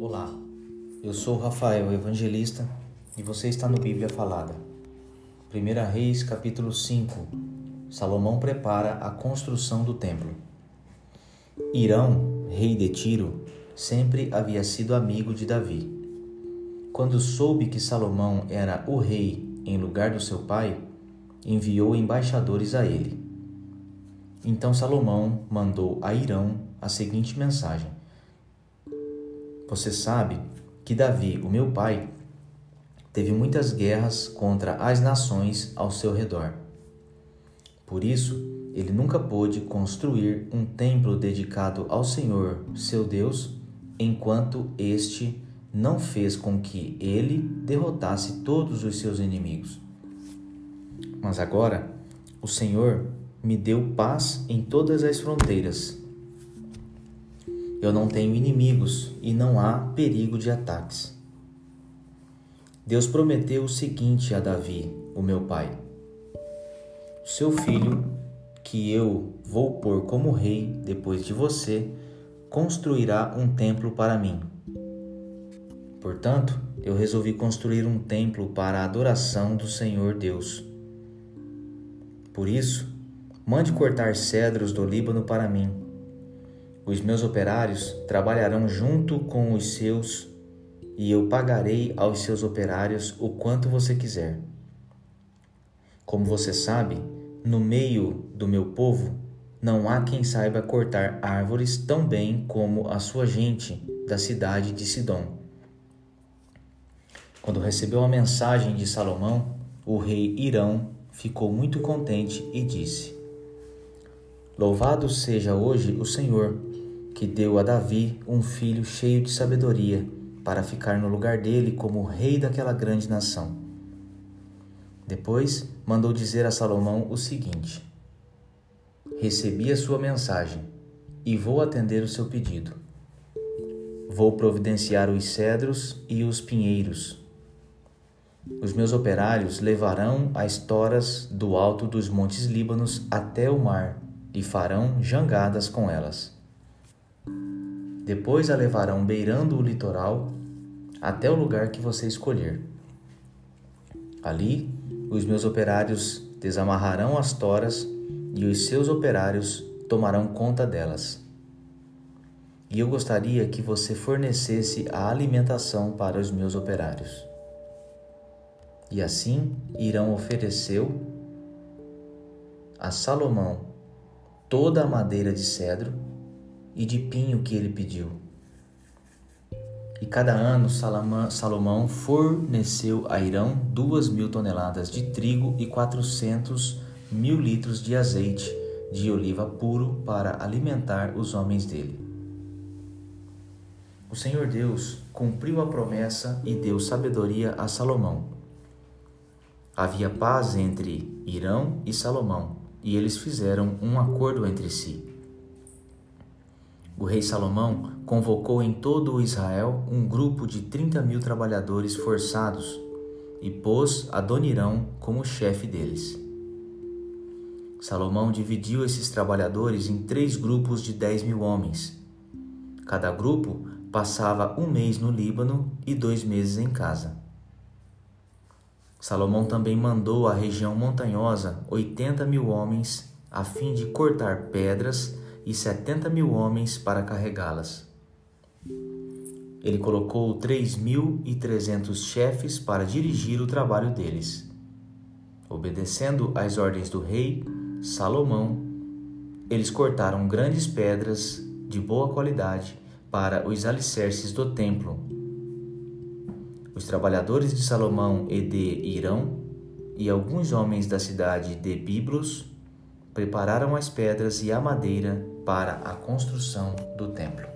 Olá, eu sou Rafael Evangelista e você está no Bíblia Falada. 1 Reis, capítulo 5 Salomão prepara a construção do templo. Irão, rei de Tiro, sempre havia sido amigo de Davi. Quando soube que Salomão era o rei em lugar do seu pai, enviou embaixadores a ele. Então Salomão mandou a Irão a seguinte mensagem: Você sabe que Davi, o meu pai, teve muitas guerras contra as nações ao seu redor. Por isso, ele nunca pôde construir um templo dedicado ao Senhor, seu Deus, enquanto este não fez com que ele derrotasse todos os seus inimigos. Mas agora, o Senhor me deu paz em todas as fronteiras. Eu não tenho inimigos e não há perigo de ataques. Deus prometeu o seguinte a Davi, o meu pai: Seu filho, que eu vou pôr como rei depois de você, construirá um templo para mim. Portanto, eu resolvi construir um templo para a adoração do Senhor Deus. Por isso, Mande cortar cedros do Líbano para mim. Os meus operários trabalharão junto com os seus, e eu pagarei aos seus operários o quanto você quiser. Como você sabe, no meio do meu povo não há quem saiba cortar árvores tão bem como a sua gente da cidade de Sidom. Quando recebeu a mensagem de Salomão, o rei Irão ficou muito contente e disse: Louvado seja hoje o Senhor, que deu a Davi um filho cheio de sabedoria, para ficar no lugar dele como rei daquela grande nação. Depois mandou dizer a Salomão o seguinte: Recebi a sua mensagem e vou atender o seu pedido. Vou providenciar os cedros e os pinheiros. Os meus operários levarão as toras do alto dos montes Líbanos até o mar e farão jangadas com elas. Depois a levarão beirando o litoral até o lugar que você escolher. Ali, os meus operários desamarrarão as toras e os seus operários tomarão conta delas. E eu gostaria que você fornecesse a alimentação para os meus operários. E assim Irão ofereceu a Salomão toda a madeira de cedro e de pinho que ele pediu. E cada ano Salomão forneceu a Irão duas mil toneladas de trigo e quatrocentos mil litros de azeite de oliva puro para alimentar os homens dele. O Senhor Deus cumpriu a promessa e deu sabedoria a Salomão. Havia paz entre Irão e Salomão e eles fizeram um acordo entre si. O rei Salomão convocou em todo o Israel um grupo de 30 mil trabalhadores forçados e pôs Adonirão como chefe deles. Salomão dividiu esses trabalhadores em três grupos de 10 mil homens. Cada grupo passava um mês no Líbano e dois meses em casa. Salomão também mandou à região montanhosa oitenta mil homens a fim de cortar pedras e setenta mil homens para carregá-las. Ele colocou três mil e trezentos chefes para dirigir o trabalho deles. Obedecendo às ordens do rei Salomão, eles cortaram grandes pedras de boa qualidade para os alicerces do templo os trabalhadores de Salomão e de Irão e alguns homens da cidade de Biblos prepararam as pedras e a madeira para a construção do templo.